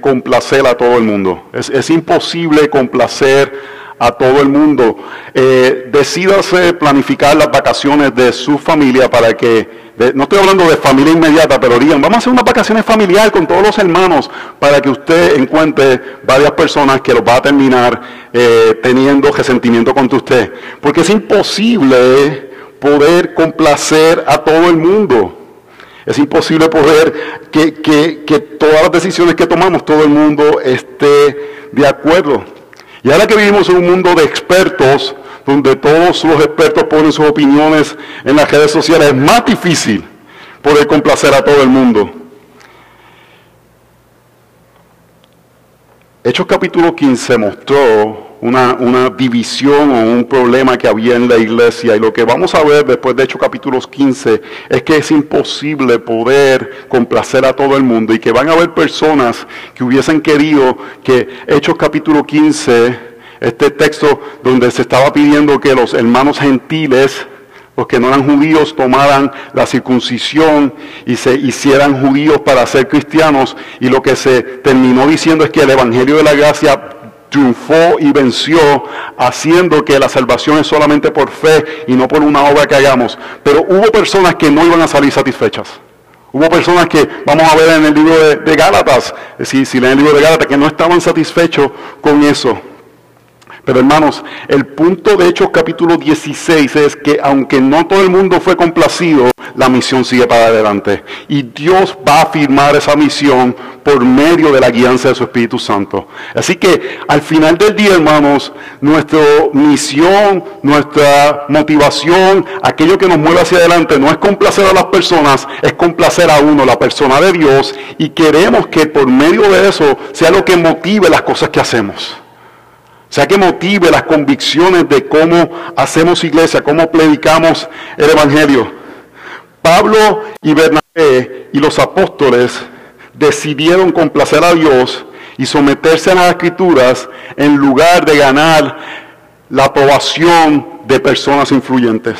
complacer a todo el mundo. Es, imposible complacer a todo el mundo. Eh, decídase planificar las vacaciones de su familia para que, no estoy hablando de familia inmediata, pero digan, vamos a hacer unas vacaciones familiares con todos los hermanos para que usted encuentre varias personas que los va a terminar eh, teniendo resentimiento contra usted. Porque es imposible poder complacer a todo el mundo. Es imposible poder que, todas las decisiones que tomamos, todo el mundo esté de acuerdo. Y ahora que vivimos en un mundo de expertos, donde todos los expertos ponen sus opiniones en las redes sociales, es más difícil poder complacer a todo el mundo. Hechos capítulo 15 mostró una, división o un problema que había en la iglesia. Y lo que vamos a ver después de Hechos capítulos 15 es que es imposible poder complacer a todo el mundo y que van a haber personas que hubiesen querido que Hechos capítulo 15, este texto donde se estaba pidiendo que los hermanos gentiles los que no eran judíos tomaran la circuncisión y se hicieran judíos para ser cristianos. Y lo que se terminó diciendo es que el Evangelio de la Gracia triunfó y venció, haciendo que la salvación es solamente por fe y no por una obra que hagamos. Pero hubo personas que no iban a salir satisfechas. Hubo personas que, vamos a ver en el libro de, Gálatas, si, si leen el libro de Gálatas, que no estaban satisfechos con eso. Pero hermanos, el punto de Hechos capítulo 16 es que aunque no todo el mundo fue complacido, la misión sigue para adelante. Y Dios va a firmar esa misión por medio de la guianza de su Espíritu Santo. Así que al final del día, hermanos, nuestra misión, nuestra motivación, aquello que nos mueve hacia adelante, no es complacer a las personas, es complacer a uno, la persona de Dios. Y queremos que por medio de eso sea lo que motive las cosas que hacemos sea que motive las convicciones de cómo hacemos iglesia, cómo predicamos el Evangelio. Pablo y Bernabé y los apóstoles decidieron complacer a Dios y someterse a las escrituras en lugar de ganar la aprobación de personas influyentes.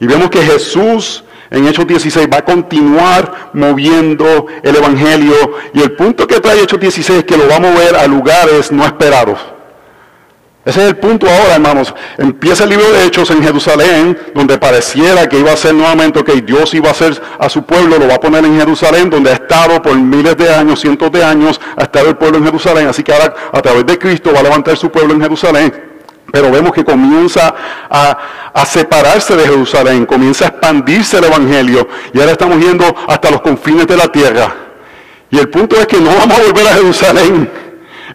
Y vemos que Jesús en Hechos 16 va a continuar moviendo el Evangelio y el punto que trae Hechos 16 es que lo va a mover a lugares no esperados. Ese es el punto ahora, hermanos. Empieza el libro de Hechos en Jerusalén, donde pareciera que iba a ser nuevamente que Dios iba a hacer a su pueblo, lo va a poner en Jerusalén, donde ha estado por miles de años, cientos de años, ha estado el pueblo en Jerusalén. Así que ahora a través de Cristo va a levantar su pueblo en Jerusalén. Pero vemos que comienza a, a, separarse de Jerusalén, comienza a expandirse el Evangelio. Y ahora estamos yendo hasta los confines de la tierra. Y el punto es que no vamos a volver a Jerusalén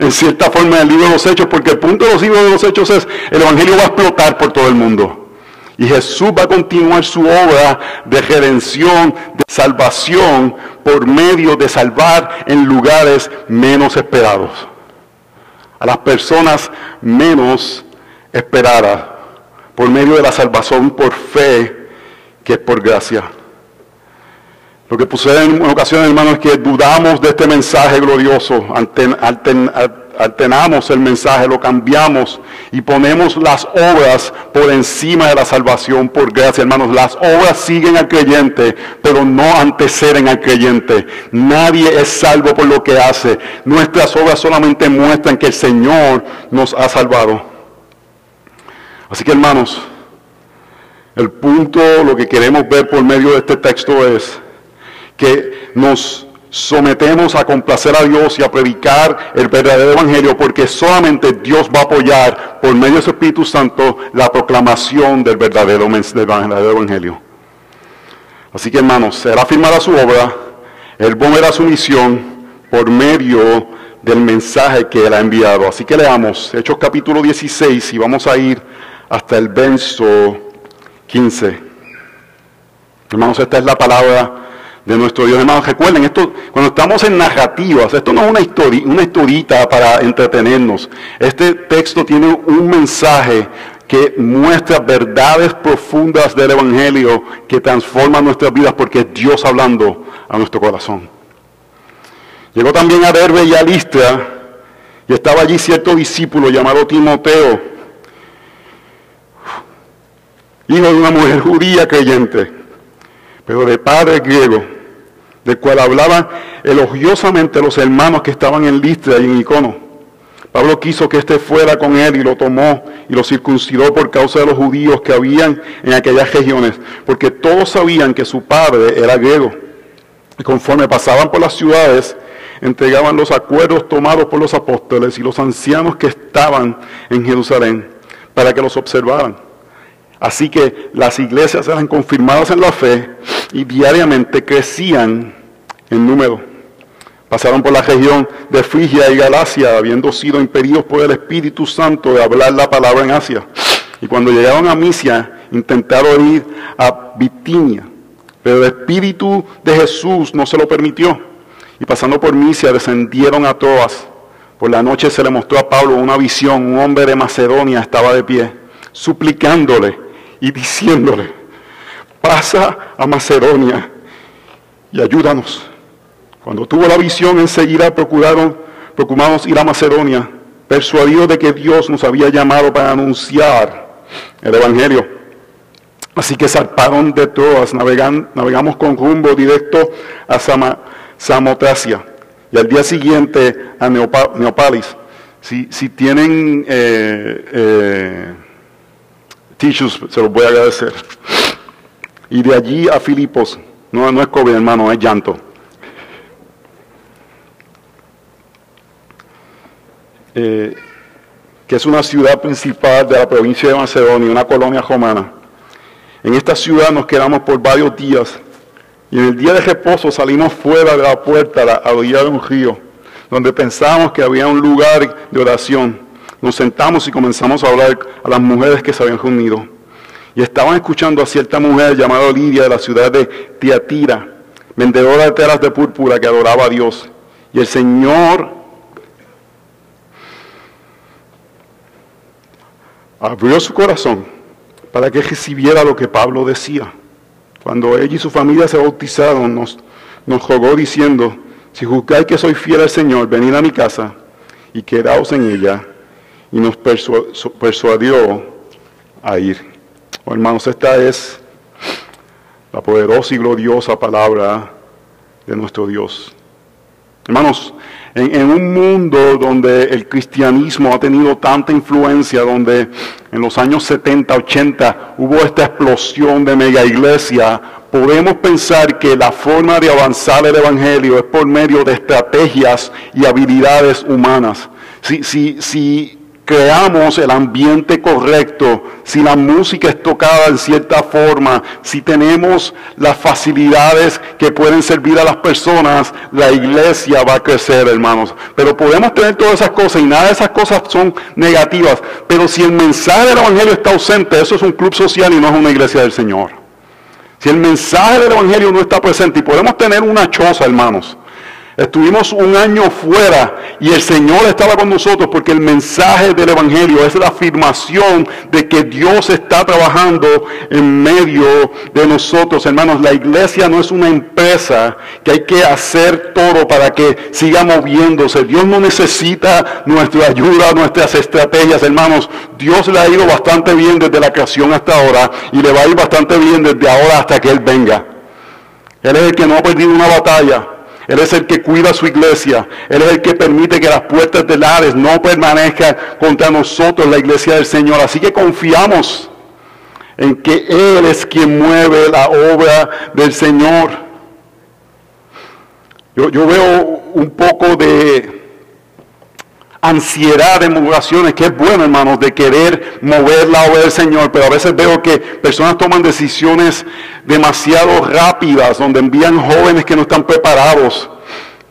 en cierta forma el libro de los Hechos, porque el punto de los libros de los Hechos es, el Evangelio va a explotar por todo el mundo. Y Jesús va a continuar su obra de redención, de salvación, por medio de salvar en lugares menos esperados. A las personas menos esperadas, por medio de la salvación por fe, que es por gracia. Lo que sucede en ocasiones, hermanos, es que dudamos de este mensaje glorioso, alteramos el mensaje, lo cambiamos y ponemos las obras por encima de la salvación por gracia, hermanos. Las obras siguen al creyente, pero no anteceden al creyente. Nadie es salvo por lo que hace. Nuestras obras solamente muestran que el Señor nos ha salvado. Así que, hermanos, el punto, lo que queremos ver por medio de este texto es que nos sometemos a complacer a Dios y a predicar el verdadero evangelio, porque solamente Dios va a apoyar por medio de su Espíritu Santo la proclamación del verdadero, evangelio. Así que hermanos, será firmada su obra, Él volverá su misión por medio del mensaje que Él ha enviado. Así que leamos Hechos capítulo 16 y vamos a ir hasta el verso 15. Hermanos, esta es la palabra de nuestro Dios. Hermanos, recuerden, esto, cuando estamos en narrativas, esto no es una, historia, una historita para entretenernos. Este texto tiene un mensaje que muestra verdades profundas del Evangelio que transforman nuestras vidas porque es Dios hablando a nuestro corazón. Llegó también a Derbe y a Listra y estaba allí cierto discípulo llamado Timoteo, hijo de una mujer judía creyente pero de padre griego. del cual hablaban elogiosamente los hermanos que estaban en Listra y en Icono. Pablo quiso que éste fuera con él y lo tomó y lo circuncidó por causa de los judíos que habían en aquellas regiones, porque todos sabían que su padre era griego. Y conforme pasaban por las ciudades, entregaban los acuerdos tomados por los apóstoles y los ancianos que estaban en Jerusalén para que los observaran. Así que las iglesias eran confirmadas en la fe y diariamente crecían en número. Pasaron por la región de Frigia y Galacia, habiendo sido impedidos por el Espíritu Santo de hablar la palabra en Asia. Y cuando llegaron a Misia, intentaron ir a Bitinia, pero el Espíritu de Jesús no se lo permitió. Y pasando por Misia, descendieron a Troas. Por la noche se le mostró a Pablo una visión. Un hombre de Macedonia estaba de pie, suplicándole y diciéndole, pasa a Macedonia y ayúdanos. Cuando tuvo la visión, enseguida procuraron, procuramos ir a Macedonia, persuadidos de que Dios nos había llamado para anunciar el Evangelio. Así que zarparon de Troas, navegamos con rumbo directo a Samotracia y al día siguiente a Neopalis. Si, si tienen eh, eh, tissues, se los voy a agradecer. Y de allí a Filipos, no, no es COVID, hermano, es llanto. Eh, que es una ciudad principal de la provincia de Macedonia, una colonia romana. En esta ciudad nos quedamos por varios días y en el día de reposo salimos fuera de la puerta a la orilla de un río, donde pensábamos que había un lugar de oración. Nos sentamos y comenzamos a hablar a las mujeres que se habían reunido. Y estaban escuchando a cierta mujer llamada Lidia de la ciudad de Tiatira, vendedora de telas de púrpura que adoraba a Dios. Y el Señor abrió su corazón para que recibiera lo que Pablo decía. Cuando ella y su familia se bautizaron, nos, nos jugó diciendo, si juzgáis que soy fiel al Señor, venid a mi casa y quedaos en ella. Y nos persuadió a ir. Hermanos, esta es la poderosa y gloriosa palabra de nuestro Dios. Hermanos, en, un mundo donde el cristianismo ha tenido tanta influencia, donde en los años 70, 80 hubo esta explosión de mega iglesia, podemos pensar que la forma de avanzar el Evangelio es por medio de estrategias y habilidades humanas. Si, si, si creamos el ambiente correcto, si la música es tocada en cierta forma, si tenemos las facilidades que pueden servir a las personas, la iglesia va a crecer, hermanos. Pero podemos tener todas esas cosas y nada de esas cosas son negativas. Pero si el mensaje del Evangelio está ausente, eso es un club social y no es una iglesia del Señor. Si el mensaje del Evangelio no está presente y podemos tener una choza, hermanos, Estuvimos un año fuera y el Señor estaba con nosotros porque el mensaje del Evangelio es la afirmación de que Dios está trabajando en medio de nosotros. Hermanos, la iglesia no es una empresa que hay que hacer todo para que siga moviéndose. Dios no necesita nuestra ayuda, nuestras estrategias. Hermanos, Dios le ha ido bastante bien desde la creación hasta ahora y le va a ir bastante bien desde ahora hasta que Él venga. Él es el que no ha perdido una batalla. Él es el que cuida su iglesia. Él es el que permite que las puertas del Hades no permanezcan contra nosotros, la iglesia del Señor. Así que confiamos en que Él es quien mueve la obra del Señor. Yo, yo veo un poco de ansiedad en oraciones, que es bueno, hermanos, de querer mover la obra del Señor, pero a veces veo que personas toman decisiones demasiado rápidas, donde envían jóvenes que no están preparados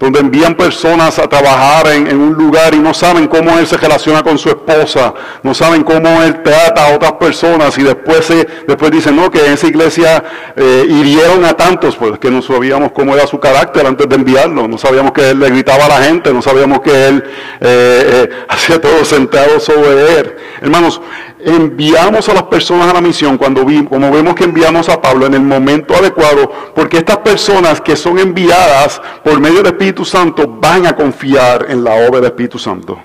donde envían personas a trabajar en, un lugar y no saben cómo él se relaciona con su esposa, no saben cómo él trata a otras personas y después, se, después dicen, no, que en esa iglesia eh, hirieron a tantos, pues que no sabíamos cómo era su carácter antes de enviarlo, no sabíamos que él le gritaba a la gente, no sabíamos que él eh, eh, hacía todo sentado sobre él. Hermanos, enviamos a las personas a la misión cuando vi, como vemos que enviamos a Pablo en el momento adecuado, porque estas personas que son enviadas por medio del Espíritu Santo van a confiar en la obra del Espíritu Santo.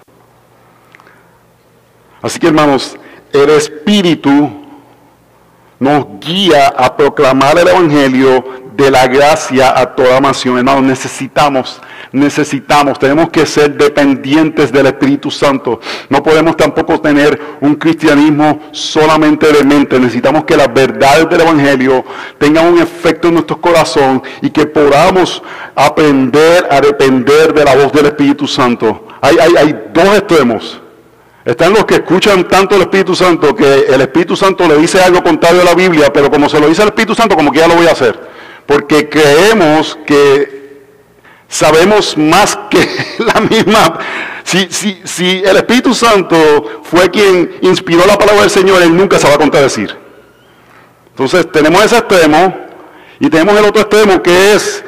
Así que hermanos, el Espíritu nos guía a proclamar el Evangelio de la gracia a toda nación. Hermanos, necesitamos, necesitamos, tenemos que ser dependientes del Espíritu Santo. No podemos tampoco tener un cristianismo solamente de mente. Necesitamos que las verdades del Evangelio tengan un efecto en nuestro corazón y que podamos aprender a depender de la voz del Espíritu Santo. Hay, hay, hay dos extremos. Están los que escuchan tanto el Espíritu Santo que el Espíritu Santo le dice algo contrario a la Biblia, pero como se lo dice el Espíritu Santo, como que ya lo voy a hacer. Porque creemos que sabemos más que la misma. Si, el Espíritu Santo fue quien inspiró la palabra del Señor, Él nunca se va a contradecir. Entonces tenemos ese extremo y tenemos el otro extremo que es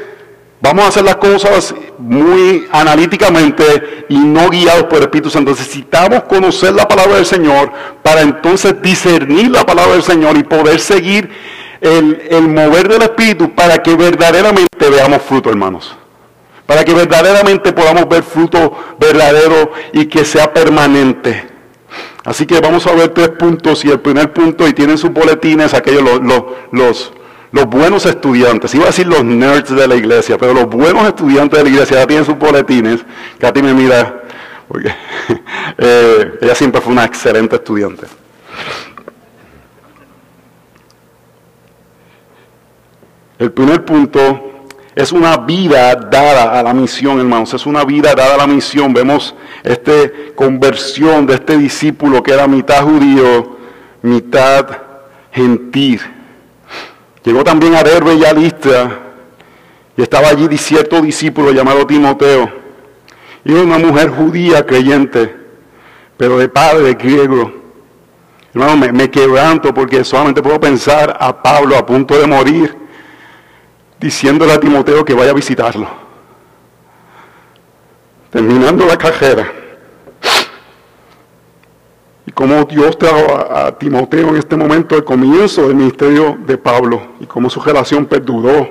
Vamos a hacer las cosas muy analíticamente y no guiados por el Espíritu Santo. Necesitamos conocer la palabra del Señor para entonces discernir la palabra del Señor y poder seguir el, mover del Espíritu para que verdaderamente veamos fruto, hermanos. Para que verdaderamente podamos ver fruto verdadero y que sea permanente. Así que vamos a ver tres puntos y el primer punto, y tienen sus boletines, aquellos los, los los buenos estudiantes, iba a decir los nerds de la iglesia, pero los buenos estudiantes de la iglesia ya tienen sus boletines. Katy me mira, porque eh, ella siempre fue una excelente estudiante. El primer punto es una vida dada a la misión, hermanos. Es una vida dada a la misión. Vemos esta conversión de este discípulo que era mitad judío, mitad gentil. Llegó también a Derbe y a Listra, y estaba allí cierto discípulo llamado Timoteo, y una mujer judía creyente, pero de padre griego. Hermano, me, me quebranto porque solamente puedo pensar a Pablo a punto de morir, diciéndole a Timoteo que vaya a visitarlo. Terminando la cajera y cómo Dios trajo a, Timoteo en este momento, el comienzo del ministerio de Pablo, y cómo su relación perduró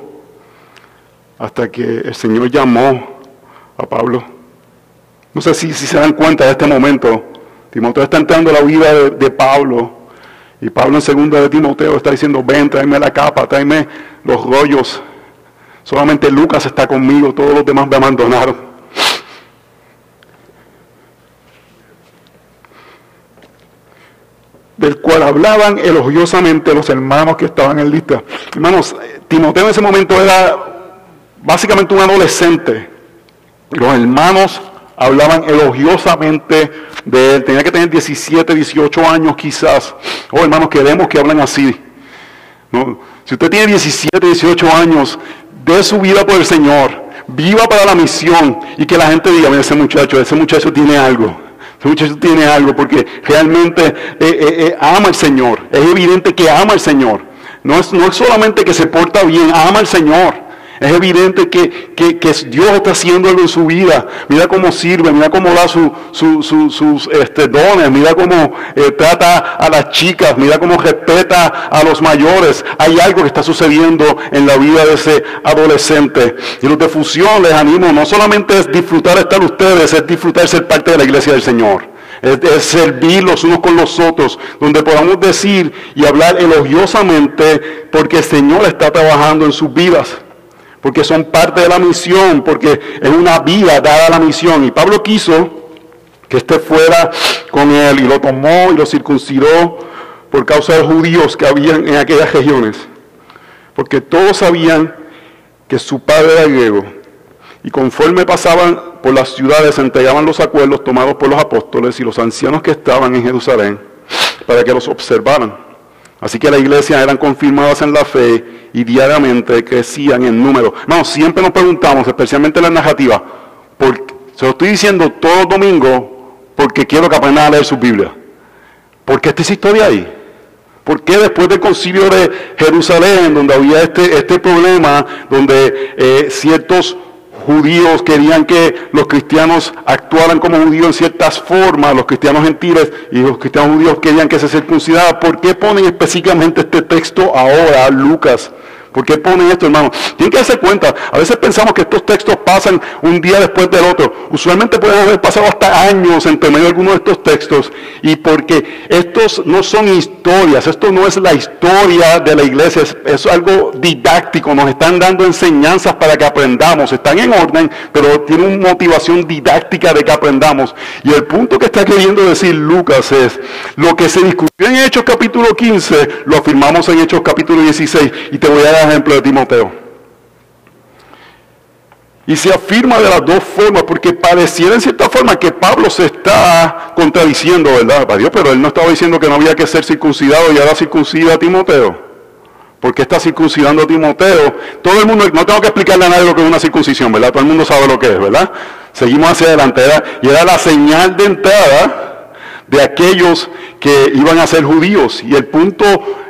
hasta que el Señor llamó a Pablo. No sé si, se dan cuenta de este momento. Timoteo está entrando en la vida de, Pablo. Y Pablo en segunda de Timoteo está diciendo, ven, tráeme la capa, tráeme los rollos. Solamente Lucas está conmigo, todos los demás me abandonaron. del cual hablaban elogiosamente los hermanos que estaban en lista. Hermanos, Timoteo en ese momento era básicamente un adolescente. Los hermanos hablaban elogiosamente de él. Tenía que tener 17, 18 años quizás. Oh, hermanos, queremos que hablen así. Si usted tiene 17, 18 años, de su vida por el Señor. Viva para la misión y que la gente diga, ese muchacho, ese muchacho tiene algo. Ese muchacho tiene algo porque realmente eh, eh, eh, ama al Señor. Es evidente que ama al Señor. No es, no es solamente que se porta bien, ama al Señor. Es evidente que, Dios está haciendo algo en su vida. Mira cómo sirve, mira cómo da sus este, dones, mira cómo eh, trata a las chicas, mira cómo respeta a los mayores. Hay algo que está sucediendo en la vida de ese adolescente. Y los de fusión les animo, no solamente es disfrutar estar ustedes, es disfrutar ser parte de la iglesia del Señor. Es, es, servir los unos con los otros, donde podamos decir y hablar elogiosamente porque el Señor está trabajando en sus vidas porque son parte de la misión, porque es una vida dada a la misión. Y Pablo quiso que éste fuera con él y lo tomó y lo circuncidó por causa de los judíos que habían en aquellas regiones. Porque todos sabían que su padre era griego. Y conforme pasaban por las ciudades, entregaban los acuerdos tomados por los apóstoles y los ancianos que estaban en Jerusalén para que los observaran. Así que las iglesias eran confirmadas en la fe y diariamente crecían en número. No, siempre nos preguntamos, especialmente en la narrativa, se lo estoy diciendo todo domingo porque quiero que aprendan a leer su Biblia. ¿Por qué esta es historia ahí? ¿Por qué después del concilio de Jerusalén, donde había este, este problema, donde eh, ciertos judíos querían que los cristianos actuaran como judíos en ciertas formas, los cristianos gentiles y los cristianos judíos querían que se circuncidara. ¿Por qué ponen específicamente este texto ahora, Lucas? ¿Por qué pone esto, hermano? Tienen que darse cuenta. A veces pensamos que estos textos pasan un día después del otro. Usualmente pueden haber pasado hasta años entre medio de algunos de estos textos. Y porque estos no son historias, esto no es la historia de la iglesia, es, es algo didáctico. Nos están dando enseñanzas para que aprendamos. Están en orden, pero tienen una motivación didáctica de que aprendamos. Y el punto que está queriendo decir Lucas es, lo que se discutió en Hechos capítulo 15, lo afirmamos en Hechos capítulo 16. Y te voy a dar ejemplo de Timoteo. Y se afirma de las dos formas, porque pareciera en cierta forma que Pablo se está contradiciendo, ¿verdad? Dios, pero él no estaba diciendo que no había que ser circuncidado y ahora circuncida a Timoteo. ¿Por qué está circuncidando a Timoteo? Todo el mundo, no tengo que explicarle a nadie lo que es una circuncisión, ¿verdad? Todo el mundo sabe lo que es, ¿verdad? Seguimos hacia adelante, y era la señal de entrada de aquellos que iban a ser judíos. Y el punto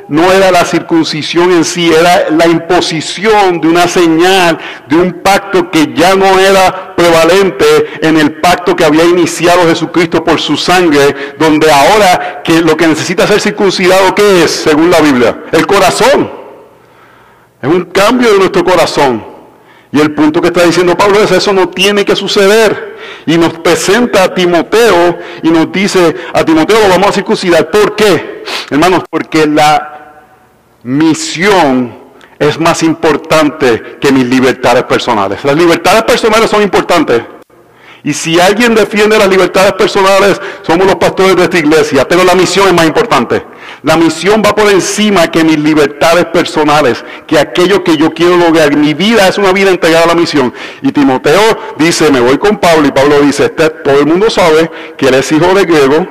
no era la circuncisión en sí, era la imposición de una señal, de un pacto que ya no era prevalente en el pacto que había iniciado Jesucristo por su sangre, donde ahora que lo que necesita ser circuncidado, ¿qué es? Según la Biblia, el corazón. Es un cambio de nuestro corazón. Y el punto que está diciendo Pablo es eso no tiene que suceder. Y nos presenta a Timoteo y nos dice, a Timoteo lo vamos a circuncidar. ¿Por qué? Hermanos, porque la misión es más importante que mis libertades personales. Las libertades personales son importantes. Y si alguien defiende las libertades personales, somos los pastores de esta iglesia. Pero la misión es más importante. La misión va por encima que mis libertades personales, que aquello que yo quiero lograr. Mi vida es una vida entregada a la misión. Y Timoteo dice, me voy con Pablo. Y Pablo dice, este, todo el mundo sabe que él es hijo de griego,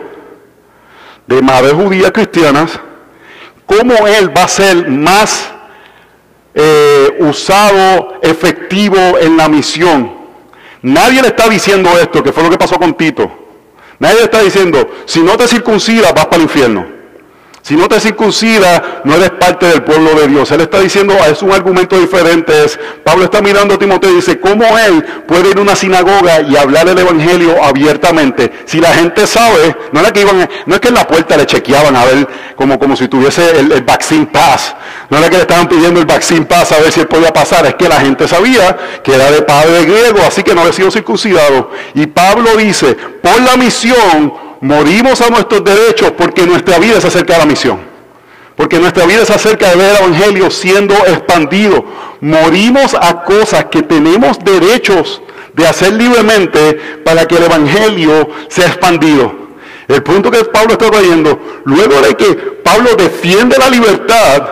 de madres judías cristianas cómo Él va a ser más eh, usado, efectivo en la misión. Nadie le está diciendo esto, que fue lo que pasó con Tito. Nadie le está diciendo, si no te circuncidas, vas para el infierno. Si no te circuncida, no eres parte del pueblo de Dios. Él está diciendo, es un argumento diferente. Pablo está mirando a Timoteo y dice, ¿cómo él puede ir a una sinagoga y hablar el evangelio abiertamente? Si la gente sabe, no era que iban, no es que en la puerta le chequeaban a ver como, como si tuviese el, vaccine pass. No era que le estaban pidiendo el vaccine pass a ver si él podía pasar. Es que la gente sabía que era de padre griego, así que no había sido circuncidado. Y Pablo dice, por la misión, morimos a nuestros derechos porque nuestra vida se acerca a la misión. Porque nuestra vida se acerca de ver el Evangelio siendo expandido. Morimos a cosas que tenemos derechos de hacer libremente para que el Evangelio sea expandido. El punto que Pablo está trayendo, luego de que Pablo defiende la libertad,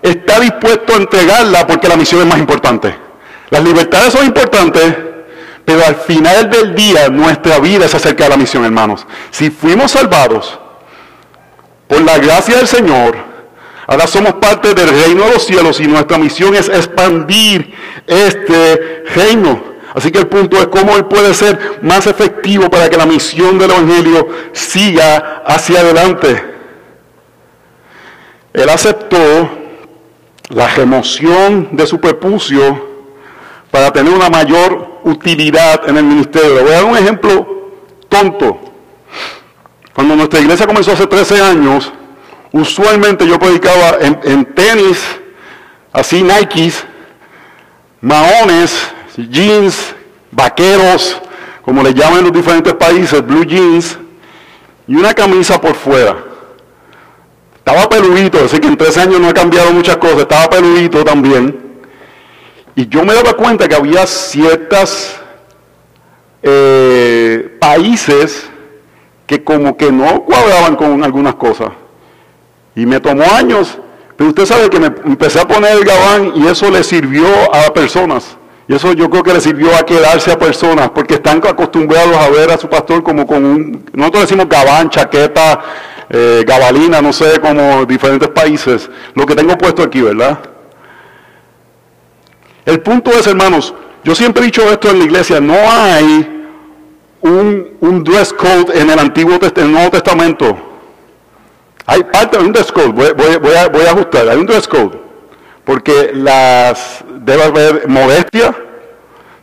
está dispuesto a entregarla porque la misión es más importante. Las libertades son importantes, pero al final del día nuestra vida es acerca de la misión, hermanos. Si fuimos salvados por la gracia del Señor, ahora somos parte del reino de los cielos y nuestra misión es expandir este reino. Así que el punto es cómo Él puede ser más efectivo para que la misión del Evangelio siga hacia adelante. Él aceptó la remoción de su prepucio para tener una mayor utilidad en el ministerio. voy a dar un ejemplo tonto. Cuando nuestra iglesia comenzó hace 13 años, usualmente yo predicaba en, tenis, así Nikes, maones, jeans, vaqueros, como le llaman en los diferentes países, blue jeans, y una camisa por fuera. Estaba peludito, así que en 13 años no he cambiado muchas cosas, estaba peludito también. Y yo me daba cuenta que había ciertos eh, países que como que no cuadraban con algunas cosas. Y me tomó años, pero usted sabe que me empecé a poner el gabán y eso le sirvió a personas. Y eso yo creo que le sirvió a quedarse a personas, porque están acostumbrados a ver a su pastor como con un, nosotros decimos gabán, chaqueta, eh, gabalina, no sé, como diferentes países. Lo que tengo puesto aquí, ¿verdad? El punto es, hermanos, yo siempre he dicho esto en la iglesia, no hay un, dress code en el Antiguo en Nuevo Testamento. Hay parte de un dress code, voy, a, voy a ajustar, hay un dress code, porque las, debe haber modestia,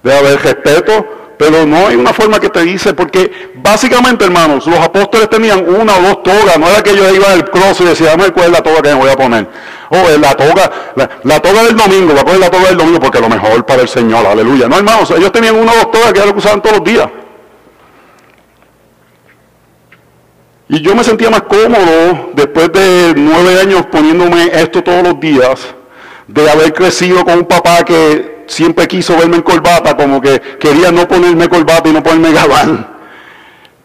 debe haber respeto, pero no hay una forma que te dice, porque básicamente, hermanos, los apóstoles tenían una o dos togas, no era que yo iba al cross y decía, dame cuál es la toga que me voy a poner. Oh, la toga, la, toga del domingo, a la toga del domingo porque lo mejor para el Señor, aleluya. No, hermanos, ellos tenían una doctora que era lo usaban todos los días. Y yo me sentía más cómodo después de nueve años poniéndome esto todos los días, de haber crecido con un papá que siempre quiso verme en corbata, como que quería no ponerme corbata y no ponerme gabán.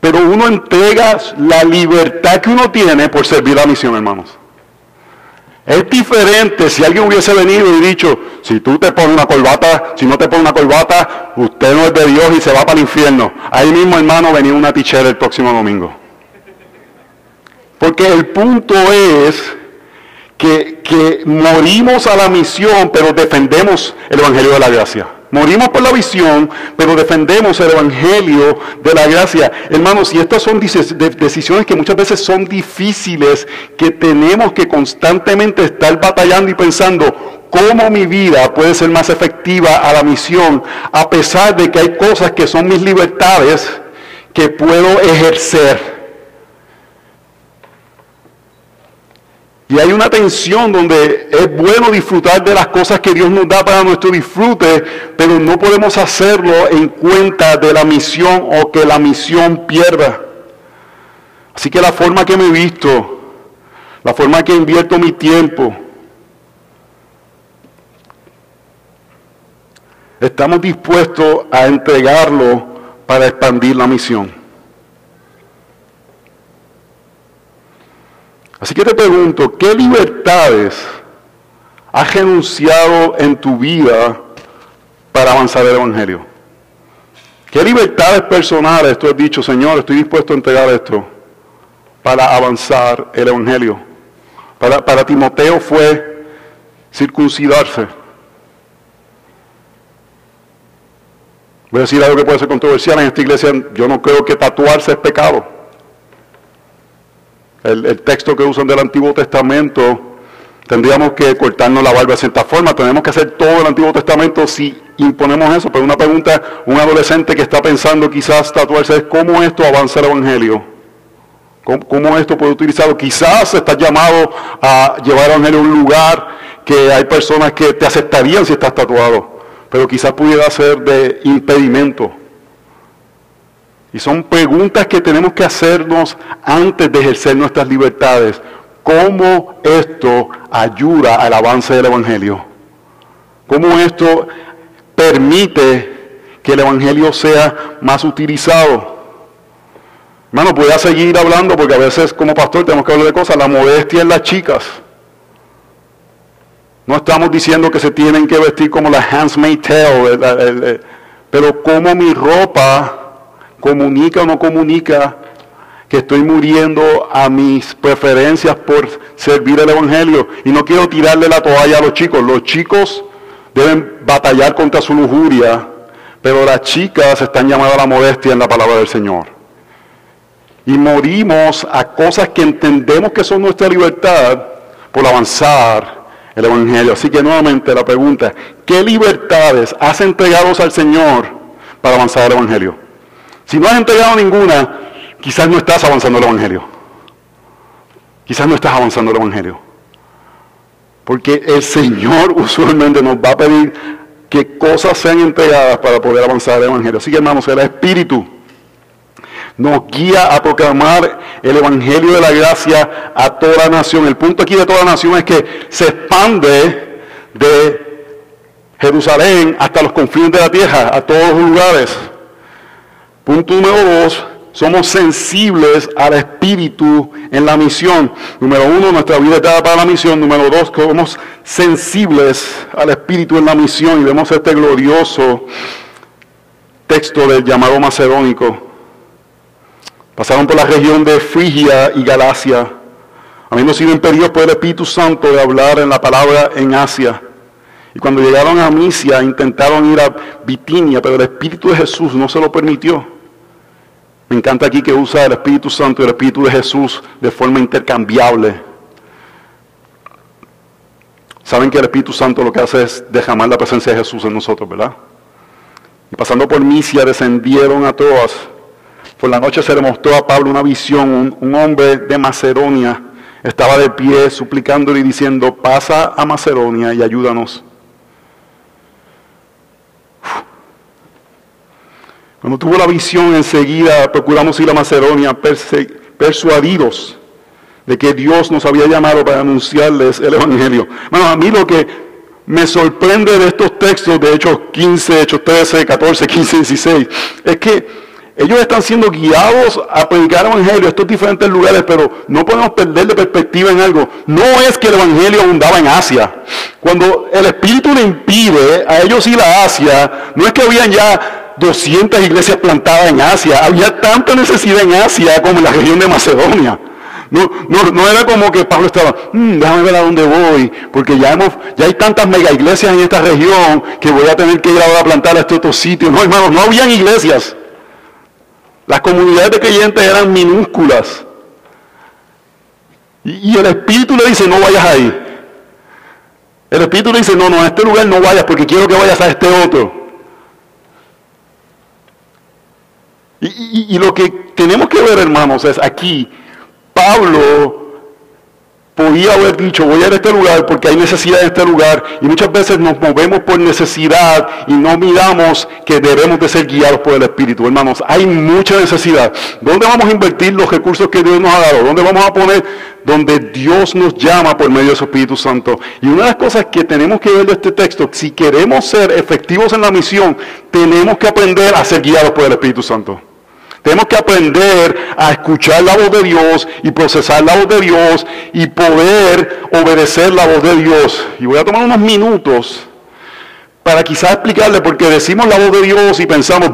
Pero uno entrega la libertad que uno tiene por servir la misión, hermanos. Es diferente si alguien hubiese venido y dicho, si tú te pones una corbata, si no te pones una corbata, usted no es de Dios y se va para el infierno. Ahí mismo, hermano, venía una tichera el próximo domingo. Porque el punto es que, que morimos a la misión, pero defendemos el Evangelio de la Gracia. Morimos por la visión, pero defendemos el Evangelio de la gracia. Hermanos, y estas son decisiones que muchas veces son difíciles, que tenemos que constantemente estar batallando y pensando cómo mi vida puede ser más efectiva a la misión, a pesar de que hay cosas que son mis libertades que puedo ejercer. Y hay una tensión donde es bueno disfrutar de las cosas que Dios nos da para nuestro disfrute, pero no podemos hacerlo en cuenta de la misión o que la misión pierda. Así que la forma que me he visto, la forma que invierto mi tiempo, estamos dispuestos a entregarlo para expandir la misión. Así que te pregunto, ¿qué libertades has renunciado en tu vida para avanzar el Evangelio? ¿Qué libertades personales tú has dicho, Señor, estoy dispuesto a entregar esto para avanzar el Evangelio? Para, para Timoteo fue circuncidarse. Voy a decir algo que puede ser controversial en esta iglesia. Yo no creo que tatuarse es pecado el, texto que usan del Antiguo Testamento, tendríamos que cortarnos la barba de cierta forma, tenemos que hacer todo el Antiguo Testamento si imponemos eso. Pero una pregunta, un adolescente que está pensando quizás tatuarse es cómo esto avanza el Evangelio. ¿Cómo, esto puede utilizarlo? Quizás estás llamado a llevar el Evangelio a un lugar que hay personas que te aceptarían si estás tatuado, pero quizás pudiera ser de impedimento. Y son preguntas que tenemos que hacernos antes de ejercer nuestras libertades. ¿Cómo esto ayuda al avance del Evangelio? ¿Cómo esto permite que el Evangelio sea más utilizado? Hermano, voy a seguir hablando porque a veces como pastor tenemos que hablar de cosas. La modestia en las chicas. No estamos diciendo que se tienen que vestir como la handsmaid tale, pero como mi ropa comunica o no comunica que estoy muriendo a mis preferencias por servir el Evangelio. Y no quiero tirarle la toalla a los chicos. Los chicos deben batallar contra su lujuria, pero las chicas están llamadas a la modestia en la palabra del Señor. Y morimos a cosas que entendemos que son nuestra libertad por avanzar el Evangelio. Así que nuevamente la pregunta, ¿qué libertades has entregado al Señor para avanzar el Evangelio? Si no has entregado ninguna, quizás no estás avanzando el Evangelio. Quizás no estás avanzando el Evangelio. Porque el Señor usualmente nos va a pedir que cosas sean entregadas para poder avanzar el Evangelio. Así que hermanos, el Espíritu nos guía a proclamar el Evangelio de la gracia a toda nación. El punto aquí de toda nación es que se expande de Jerusalén hasta los confines de la tierra, a todos los lugares. Punto número dos, somos sensibles al Espíritu en la misión. Número uno, nuestra vida está para la misión. Número dos, somos sensibles al Espíritu en la misión y vemos este glorioso texto del llamado macedónico. Pasaron por la región de Frigia y Galacia, habiendo sido impedidos por el Espíritu Santo de hablar en la palabra en Asia. Y cuando llegaron a Misia intentaron ir a Bitinia, pero el Espíritu de Jesús no se lo permitió. Me encanta aquí que usa el Espíritu Santo y el Espíritu de Jesús de forma intercambiable. Saben que el Espíritu Santo lo que hace es derramar la presencia de Jesús en nosotros, ¿verdad? Y pasando por Misia descendieron a todas. Por la noche se le mostró a Pablo una visión, un, hombre de Macedonia estaba de pie suplicándole y diciendo, pasa a Macedonia y ayúdanos. Cuando tuvo la visión enseguida procuramos ir a Macedonia persuadidos de que Dios nos había llamado para anunciarles el Evangelio. Bueno, a mí lo que me sorprende de estos textos, de Hechos 15, Hechos 13, 14, 15, 16, es que ellos están siendo guiados a predicar el Evangelio a estos diferentes lugares, pero no podemos perder de perspectiva en algo. No es que el Evangelio abundaba en Asia. Cuando el Espíritu le impide a ellos ir a Asia, no es que habían ya 200 iglesias plantadas en Asia, había tanta necesidad en Asia como en la región de Macedonia. No, no, era como que Pablo estaba, mm, déjame ver a dónde voy, porque ya, hemos, ya hay tantas mega iglesias en esta región que voy a tener que ir ahora a plantar a este otro sitio. No, hermanos, no habían iglesias. Las comunidades de creyentes eran minúsculas. Y, y el Espíritu le dice, no vayas ahí. El Espíritu le dice, no, no, a este lugar no vayas porque quiero que vayas a este otro. Y, lo que tenemos que ver, hermanos, es aquí Pablo podía haber dicho, voy a ir a este lugar porque hay necesidad en este lugar. Y muchas veces nos movemos por necesidad y no miramos que debemos de ser guiados por el Espíritu. Hermanos, hay mucha necesidad. ¿Dónde vamos a invertir los recursos que Dios nos ha dado? ¿Dónde vamos a poner? Donde Dios nos llama por medio de su Espíritu Santo. Y una de las cosas que tenemos que ver de este texto, si queremos ser efectivos en la misión, tenemos que aprender a ser guiados por el Espíritu Santo. Tenemos que aprender a escuchar la voz de Dios y procesar la voz de Dios y poder obedecer la voz de Dios. Y voy a tomar unos minutos para quizás explicarle por qué decimos la voz de Dios y pensamos,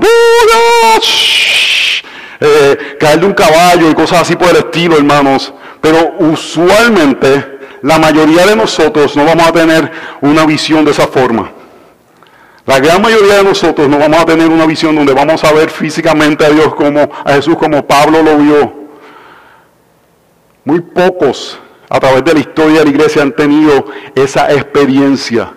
eh, caer de un caballo y cosas así por el estilo, hermanos. Pero usualmente la mayoría de nosotros no vamos a tener una visión de esa forma. La gran mayoría de nosotros no vamos a tener una visión donde vamos a ver físicamente a Dios como a Jesús como Pablo lo vio. Muy pocos a través de la historia de la iglesia han tenido esa experiencia.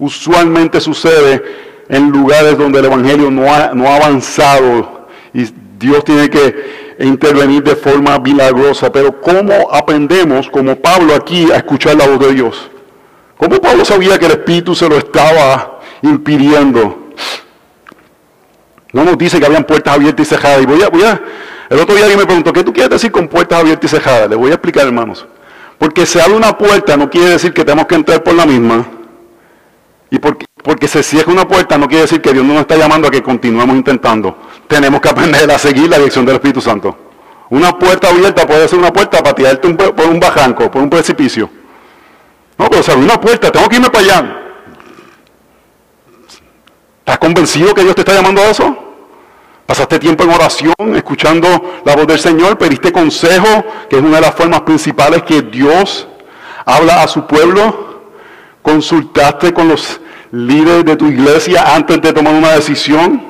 Usualmente sucede en lugares donde el Evangelio no ha, no ha avanzado y Dios tiene que intervenir de forma milagrosa. Pero ¿cómo aprendemos, como Pablo aquí, a escuchar la voz de Dios? ¿Cómo Pablo sabía que el Espíritu se lo estaba impidiendo. No nos dice que habían puertas abiertas y cerradas. Y voy a, voy a, el otro día alguien me preguntó, ¿qué tú quieres decir con puertas abiertas y cerradas? Le voy a explicar, hermanos. Porque se abre una puerta no quiere decir que tenemos que entrar por la misma. Y porque, porque se cierra una puerta no quiere decir que Dios no nos está llamando a que continuemos intentando. Tenemos que aprender a seguir la dirección del Espíritu Santo. Una puerta abierta puede ser una puerta para tirarte por un bajanco, por un precipicio. No, pero se abre una puerta, tengo que irme para allá. ¿Estás convencido que Dios te está llamando a eso? Pasaste tiempo en oración, escuchando la voz del Señor, pediste consejo, que es una de las formas principales que Dios habla a su pueblo. Consultaste con los líderes de tu iglesia antes de tomar una decisión.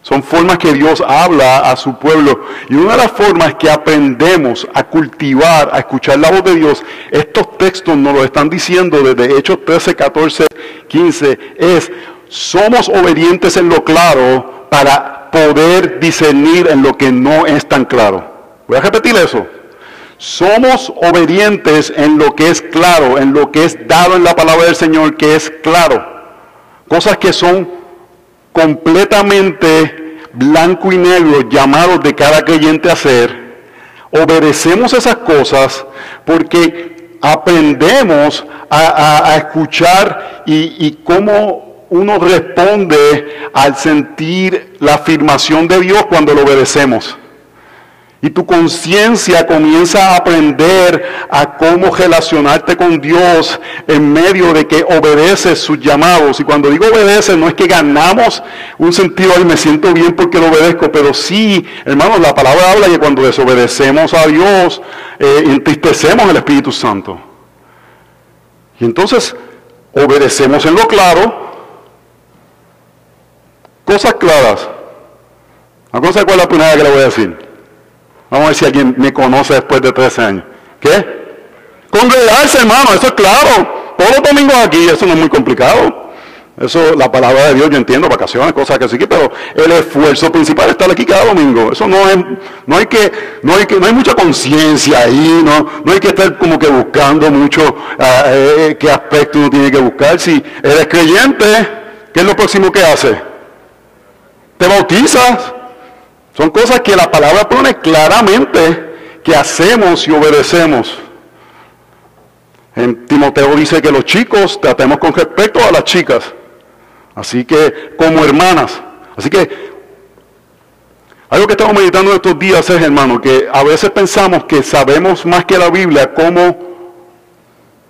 Son formas que Dios habla a su pueblo. Y una de las formas que aprendemos a cultivar, a escuchar la voz de Dios, estos textos nos lo están diciendo desde Hechos 13, 14, 15, es somos obedientes en lo claro para poder discernir en lo que no es tan claro. Voy a repetir eso. Somos obedientes en lo que es claro, en lo que es dado en la palabra del Señor, que es claro. Cosas que son completamente blanco y negro, llamados de cada creyente a hacer. Obedecemos esas cosas porque aprendemos a, escuchar y, y cómo uno responde al sentir la afirmación de Dios cuando lo obedecemos. Y tu conciencia comienza a aprender a cómo relacionarte con Dios en medio de que obedeces sus llamados. Y cuando digo obedeces, no es que ganamos un sentido y me siento bien porque lo obedezco, pero sí, hermanos, la palabra habla que cuando desobedecemos a Dios, eh, entristecemos al Espíritu Santo. Y entonces, obedecemos en lo claro, Cosas claras. ¿A cosa cuál es la primera que le voy a decir? Vamos a ver si alguien me conoce después de 13 años. ¿Qué? Congregarse, hermano, eso es claro. Todos los domingos aquí, eso no es muy complicado. Eso, la palabra de Dios, yo entiendo, vacaciones, cosas que sí, pero el esfuerzo principal es estar aquí cada domingo. Eso no es, no hay que, no hay que, no hay mucha conciencia ahí, no, no hay que estar como que buscando mucho ah, eh, qué aspecto uno tiene que buscar. Si eres creyente, ¿qué es lo próximo que hace? Te bautizas. Son cosas que la palabra pone claramente que hacemos y obedecemos. En Timoteo dice que los chicos tratemos con respeto a las chicas. Así que, como hermanas. Así que, algo que estamos meditando estos días es, hermano, que a veces pensamos que sabemos más que la Biblia cómo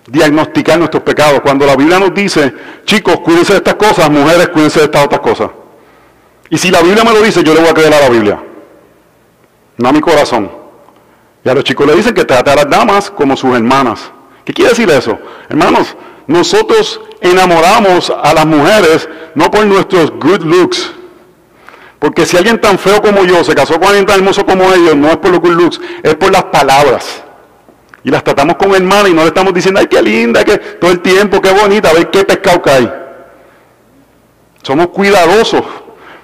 diagnosticar nuestros pecados. Cuando la Biblia nos dice, chicos, cuídense de estas cosas, mujeres, cuídense de estas otras cosas. Y si la Biblia me lo dice, yo le voy a creer a la Biblia. No a mi corazón. Y a los chicos le dicen que trate a las damas como sus hermanas. ¿Qué quiere decir eso? Hermanos, nosotros enamoramos a las mujeres no por nuestros good looks. Porque si alguien tan feo como yo se casó con alguien tan hermoso como ellos, no es por los good looks, es por las palabras. Y las tratamos como hermanas y no le estamos diciendo, ay, qué linda, que todo el tiempo, qué bonita, a ver qué pescado cae. Somos cuidadosos,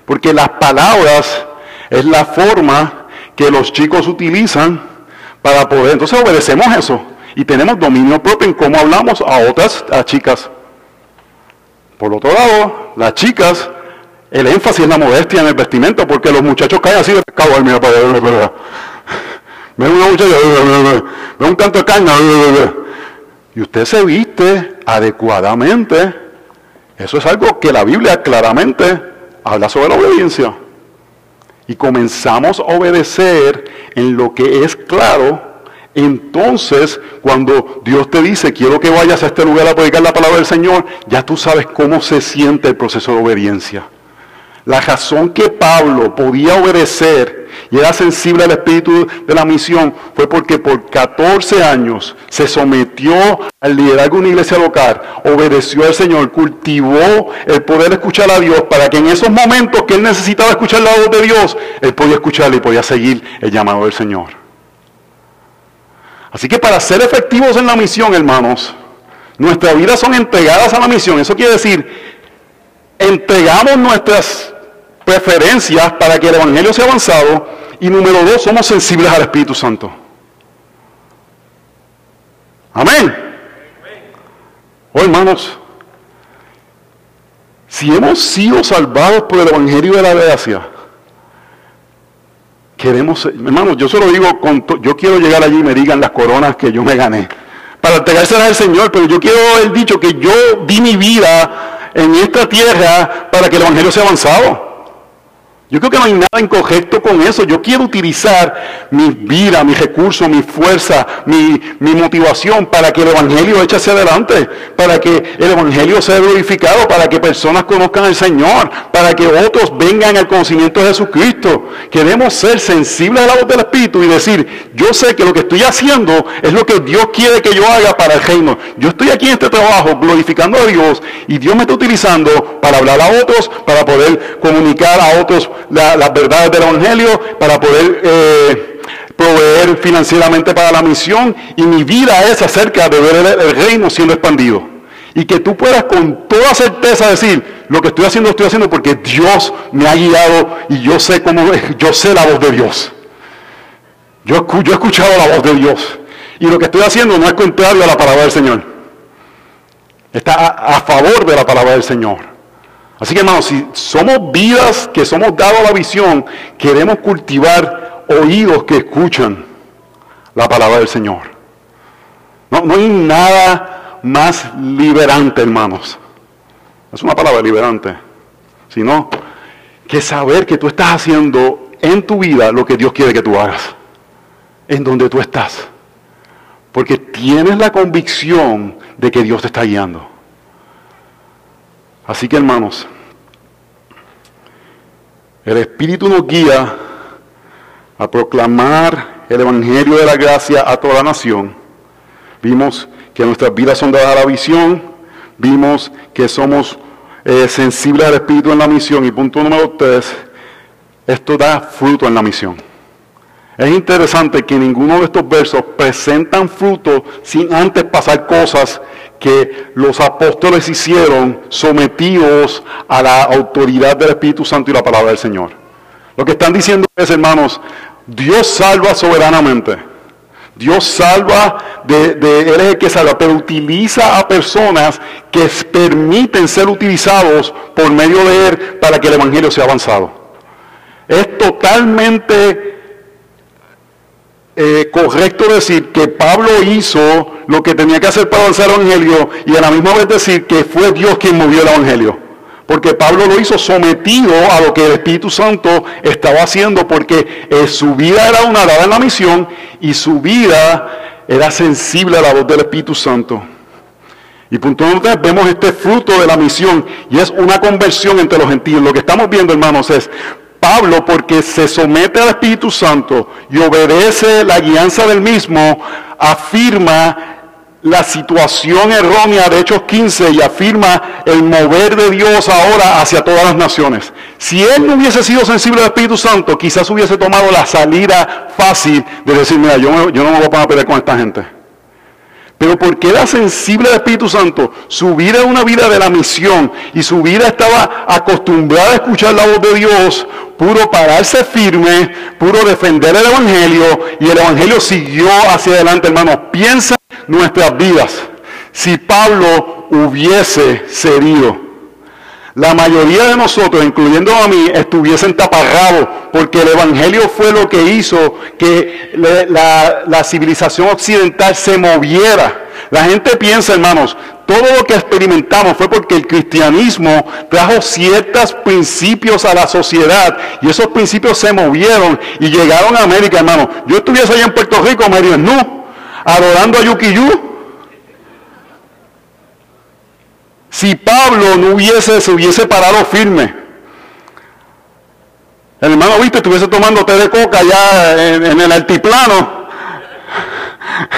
porque las palabras es la forma que los chicos utilizan para poder. Entonces obedecemos eso y tenemos dominio propio en cómo hablamos a otras a chicas. Por otro lado, las chicas, el énfasis en la modestia en el vestimento, porque los muchachos caen así de pescado. Ay, mira, Ve una muchacha, ve un canto de carne. Y usted se viste adecuadamente. Eso es algo que la Biblia claramente habla sobre la obediencia. Y comenzamos a obedecer en lo que es claro entonces, cuando Dios te dice, quiero que vayas a este lugar a predicar la palabra del Señor, ya tú sabes cómo se siente el proceso de obediencia. La razón que Pablo podía obedecer y era sensible al espíritu de la misión fue porque por 14 años se sometió al liderazgo de una iglesia local, obedeció al Señor, cultivó el poder escuchar a Dios para que en esos momentos que él necesitaba escuchar la voz de Dios, él podía escucharle y podía seguir el llamado del Señor. Así que para ser efectivos en la misión, hermanos, nuestras vidas son entregadas a la misión. Eso quiere decir, entregamos nuestras preferencias para que el Evangelio sea avanzado. Y número dos, somos sensibles al Espíritu Santo. Amén. Oh, hermanos, si hemos sido salvados por el Evangelio de la gracia, Queremos, hermanos, yo solo digo, con yo quiero llegar allí y me digan las coronas que yo me gané. Para entregárselas al Señor, pero yo quiero haber dicho que yo di mi vida en esta tierra para que el Evangelio sea avanzado. Yo creo que no hay nada incorrecto con eso. Yo quiero utilizar mi vida, mi recursos, mi fuerza, mi, motivación para que el Evangelio eche hacia adelante, para que el Evangelio sea glorificado, para que personas conozcan al Señor, para que otros vengan al conocimiento de Jesucristo. Queremos ser sensibles a la voz del Espíritu y decir, yo sé que lo que estoy haciendo es lo que Dios quiere que yo haga para el reino. Yo estoy aquí en este trabajo glorificando a Dios y Dios me está utilizando para hablar a otros, para poder comunicar a otros las verdades del Evangelio, para poder eh, proveer financieramente para la misión. Y mi vida es acerca de ver el, reino siendo expandido. Y que tú puedas con toda certeza decir, lo que estoy haciendo, estoy haciendo porque Dios me ha guiado y yo sé cómo, yo sé la voz de Dios. Yo, yo he escuchado la voz de Dios. Y lo que estoy haciendo no es contrario a la palabra del Señor. Está a favor de la palabra del Señor. Así que hermanos, si somos vidas que somos dados a la visión, queremos cultivar oídos que escuchan la palabra del Señor. No, no hay nada más liberante, hermanos. Es una palabra liberante. Sino que saber que tú estás haciendo en tu vida lo que Dios quiere que tú hagas. En donde tú estás. Porque tienes la convicción de que Dios te está guiando. Así que hermanos, el Espíritu nos guía a proclamar el Evangelio de la gracia a toda la nación. Vimos que nuestras vidas son dadas a la visión, vimos que somos eh, sensibles al Espíritu en la misión y punto número tres, esto da fruto en la misión. Es interesante que ninguno de estos versos presentan fruto sin antes pasar cosas que los apóstoles hicieron sometidos a la autoridad del Espíritu Santo y la palabra del Señor. Lo que están diciendo es, hermanos, Dios salva soberanamente. Dios salva, de, Él es el que salva, pero utiliza a personas que permiten ser utilizados por medio de Él para que el Evangelio sea avanzado. Es totalmente eh, correcto decir que Pablo hizo lo que tenía que hacer para avanzar el Evangelio y a la misma vez decir que fue Dios quien movió el Evangelio. Porque Pablo lo hizo sometido a lo que el Espíritu Santo estaba haciendo, porque eh, su vida era una dada en la misión y su vida era sensible a la voz del Espíritu Santo. Y punto número vemos este fruto de la misión y es una conversión entre los gentiles. Lo que estamos viendo, hermanos, es Pablo, porque se somete al Espíritu Santo y obedece la guianza del mismo, afirma la situación errónea de Hechos 15 y afirma el mover de Dios ahora hacia todas las naciones. Si él no hubiese sido sensible al Espíritu Santo, quizás hubiese tomado la salida fácil de decir, mira, yo, no me voy a poner a pelear con esta gente. Pero porque era sensible al Espíritu Santo, su vida era una vida de la misión y su vida estaba acostumbrada a escuchar la voz de Dios, puro pararse firme, puro defender el Evangelio y el Evangelio siguió hacia adelante, hermanos. Piensa nuestras vidas. Si Pablo hubiese cedido, la mayoría de nosotros, incluyendo a mí, estuviesen taparrados, porque el Evangelio fue lo que hizo que la, civilización occidental se moviera. La gente piensa, hermanos, todo lo que experimentamos fue porque el cristianismo trajo ciertos principios a la sociedad y esos principios se movieron y llegaron a América, hermanos. Yo estuviese allá en Puerto Rico, medio no, adorando a Yukiyu. Si Pablo no hubiese, se hubiese parado firme, el hermano, viste, estuviese tomando té de coca allá en, el altiplano,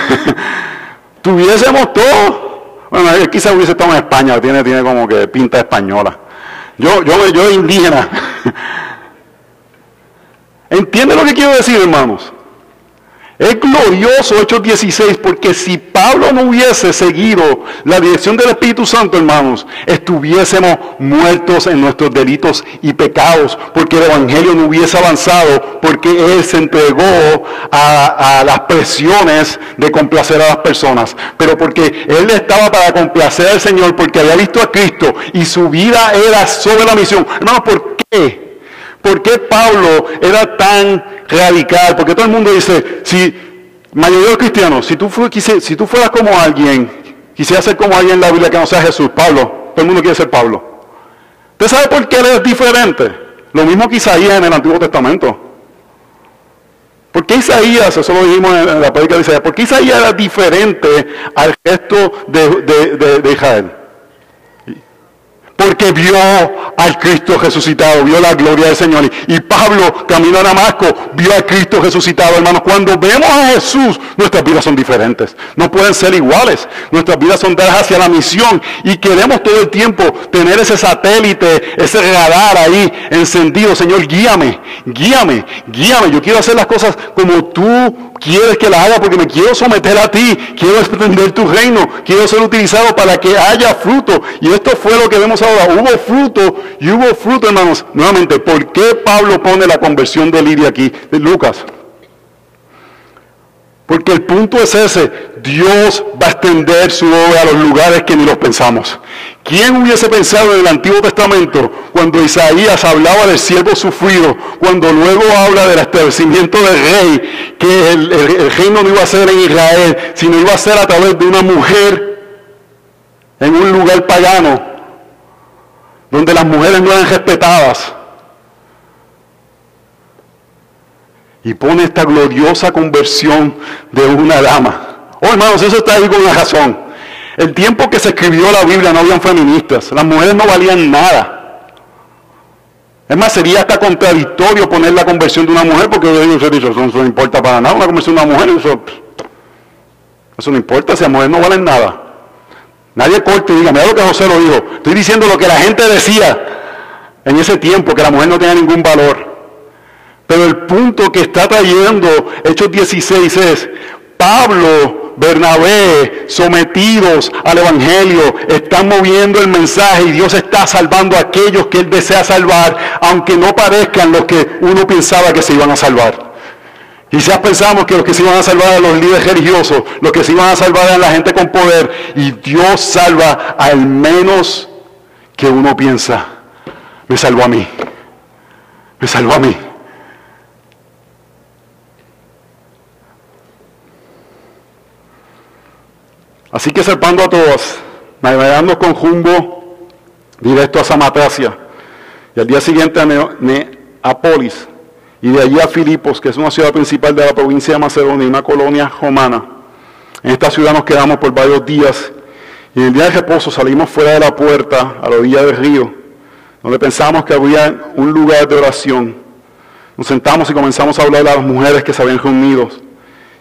tuviésemos todo. Bueno, quizás hubiese estado en España, tiene, tiene como que pinta española. Yo, yo, yo indígena. ¿Entiende lo que quiero decir, hermanos? Es glorioso Hechos 16 porque si Pablo no hubiese seguido la dirección del Espíritu Santo, hermanos, estuviésemos muertos en nuestros delitos y pecados, porque el Evangelio no hubiese avanzado, porque Él se entregó a, a las presiones de complacer a las personas, pero porque Él estaba para complacer al Señor, porque había visto a Cristo y su vida era sobre la misión. Hermanos, ¿por qué? ¿Por qué Pablo era tan radical? Porque todo el mundo dice, si mayoría de los cristianos, si tú, si tú fueras como alguien, quisieras ser como alguien en la Biblia que no sea Jesús, Pablo, todo el mundo quiere ser Pablo. ¿Usted sabe por qué él es diferente? Lo mismo que Isaías en el Antiguo Testamento. ¿Por qué Isaías, eso lo dijimos en la prédica de Isaías, por qué Isaías era diferente al resto de Israel? Porque vio al Cristo resucitado, vio la gloria del Señor. Y Pablo, camino a Damasco, vio al Cristo resucitado, hermanos. Cuando vemos a Jesús, nuestras vidas son diferentes. No pueden ser iguales. Nuestras vidas son dadas hacia la misión. Y queremos todo el tiempo tener ese satélite, ese radar ahí encendido. Señor, guíame, guíame, guíame. Yo quiero hacer las cosas como tú quieres que la haga porque me quiero someter a ti, quiero extender tu reino, quiero ser utilizado para que haya fruto. Y esto fue lo que vemos ahora, hubo fruto y hubo fruto, hermanos. Nuevamente, ¿por qué Pablo pone la conversión de Lidia aquí? Lucas. Porque el punto es ese, Dios va a extender su obra a los lugares que ni los pensamos. ¿Quién hubiese pensado en el Antiguo Testamento cuando Isaías hablaba del siervo sufrido, cuando luego habla del establecimiento del rey, que el, reino no iba a ser en Israel, sino iba a ser a través de una mujer en un lugar pagano, donde las mujeres no eran respetadas? Y pone esta gloriosa conversión de una dama. Oh, hermanos, eso está ahí con una razón. El tiempo que se escribió la Biblia no habían feministas, las mujeres no valían nada. Es más, sería hasta contradictorio poner la conversión de una mujer, porque eso, no importa para nada, una conversión de una mujer, eso, eso no importa, si las mujeres no valen nada. Nadie corte y diga, mira lo que José lo dijo. Estoy diciendo lo que la gente decía en ese tiempo, que la mujer no tenía ningún valor. Pero el punto que está trayendo Hechos 16 es, Pablo Bernabé, sometidos al Evangelio, están moviendo el mensaje y Dios está salvando a aquellos que Él desea salvar, aunque no parezcan los que uno pensaba que se iban a salvar. Quizás pensamos que los que se iban a salvar eran los líderes religiosos, los que se iban a salvar eran la gente con poder, y Dios salva al menos que uno piensa, me salvó a mí, me salvó a mí. Así que zarpando a todos, navegando con jumbo directo a Samatracia, y al día siguiente a Neapolis, y de allí a Filipos, que es una ciudad principal de la provincia de Macedonia una colonia romana. En esta ciudad nos quedamos por varios días, y en el día de reposo salimos fuera de la puerta, a la orilla del río, donde pensamos que había un lugar de oración. Nos sentamos y comenzamos a hablar a las mujeres que se habían reunido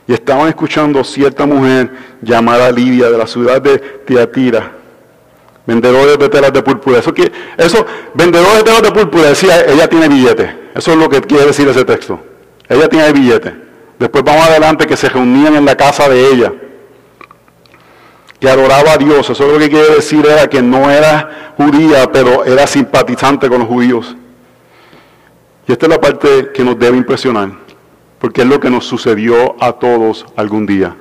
y estaban escuchando cierta mujer llamada Lidia de la ciudad de Tiatira, vendedores de telas de púrpura. Eso, que, eso vendedores de telas de púrpura decía, ella tiene billete. Eso es lo que quiere decir ese texto. Ella tiene billete. Después vamos adelante que se reunían en la casa de ella, que adoraba a Dios. Eso es lo que quiere decir era que no era judía, pero era simpatizante con los judíos. Y esta es la parte que nos debe impresionar porque es lo que nos sucedió a todos algún día.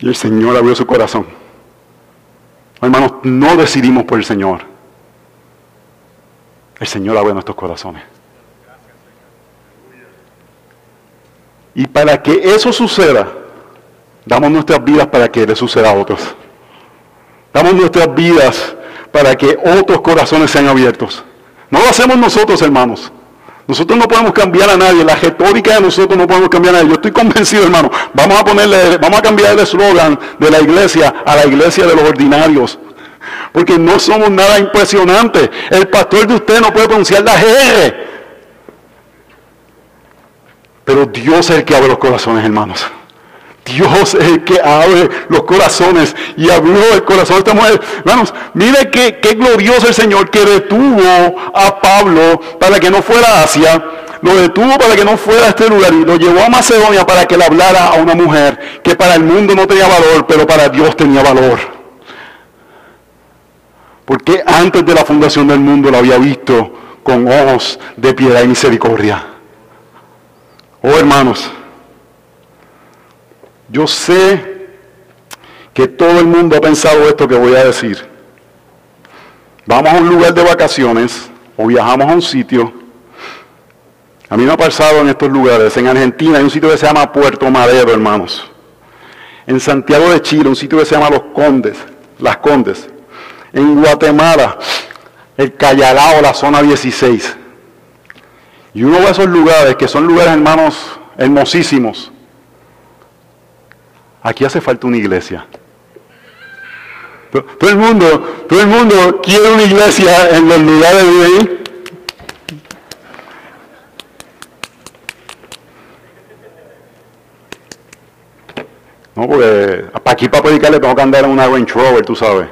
Y el Señor abrió su corazón. Hermanos, no decidimos por el Señor. El Señor abrió nuestros corazones. Y para que eso suceda, damos nuestras vidas para que le suceda a otros. Damos nuestras vidas para que otros corazones sean abiertos. No lo hacemos nosotros, hermanos. Nosotros no podemos cambiar a nadie, la retórica de nosotros no podemos cambiar a nadie. Yo estoy convencido, hermano. Vamos a ponerle, vamos a cambiar el eslogan de la iglesia a la iglesia de los ordinarios. Porque no somos nada impresionantes. El pastor de usted no puede pronunciar la GR. Pero Dios es el que abre los corazones, hermanos. Dios es el que abre los corazones y abrió el corazón de esta mujer. Hermanos, mire qué, qué glorioso el Señor que detuvo a Pablo para que no fuera a Asia. Lo detuvo para que no fuera a este lugar y lo llevó a Macedonia para que le hablara a una mujer que para el mundo no tenía valor, pero para Dios tenía valor. Porque antes de la fundación del mundo lo había visto con ojos de piedad y misericordia. Oh hermanos, yo sé que todo el mundo ha pensado esto que voy a decir. Vamos a un lugar de vacaciones o viajamos a un sitio. A mí me ha pasado en estos lugares. En Argentina hay un sitio que se llama Puerto Madero, hermanos. En Santiago de Chile, un sitio que se llama Los Condes, Las Condes. En Guatemala, el Cayalao, la zona 16. Y uno de esos lugares, que son lugares, hermanos, hermosísimos, Aquí hace falta una iglesia. Todo el mundo, todo el mundo quiere una iglesia en los lugares de ahí. No, porque aquí para predicar le tengo que andar en una Range Rover, tú sabes.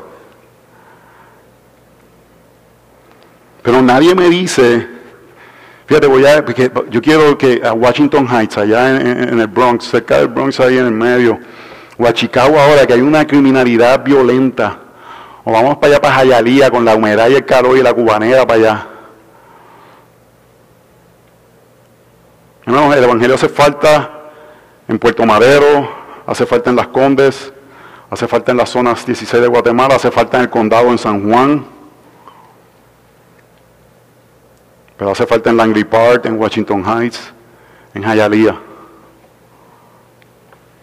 Pero nadie me dice, fíjate, voy a, porque yo quiero que a Washington Heights, allá en el Bronx, cerca del Bronx, ahí en el medio, o a Chicago ahora que hay una criminalidad violenta, o vamos para allá para Jayalía con la humedad y el calor y la cubanera para allá. el Evangelio hace falta en Puerto Madero, hace falta en Las Condes, hace falta en las zonas 16 de Guatemala, hace falta en el condado en San Juan, pero hace falta en Langley Park, en Washington Heights, en Hialeah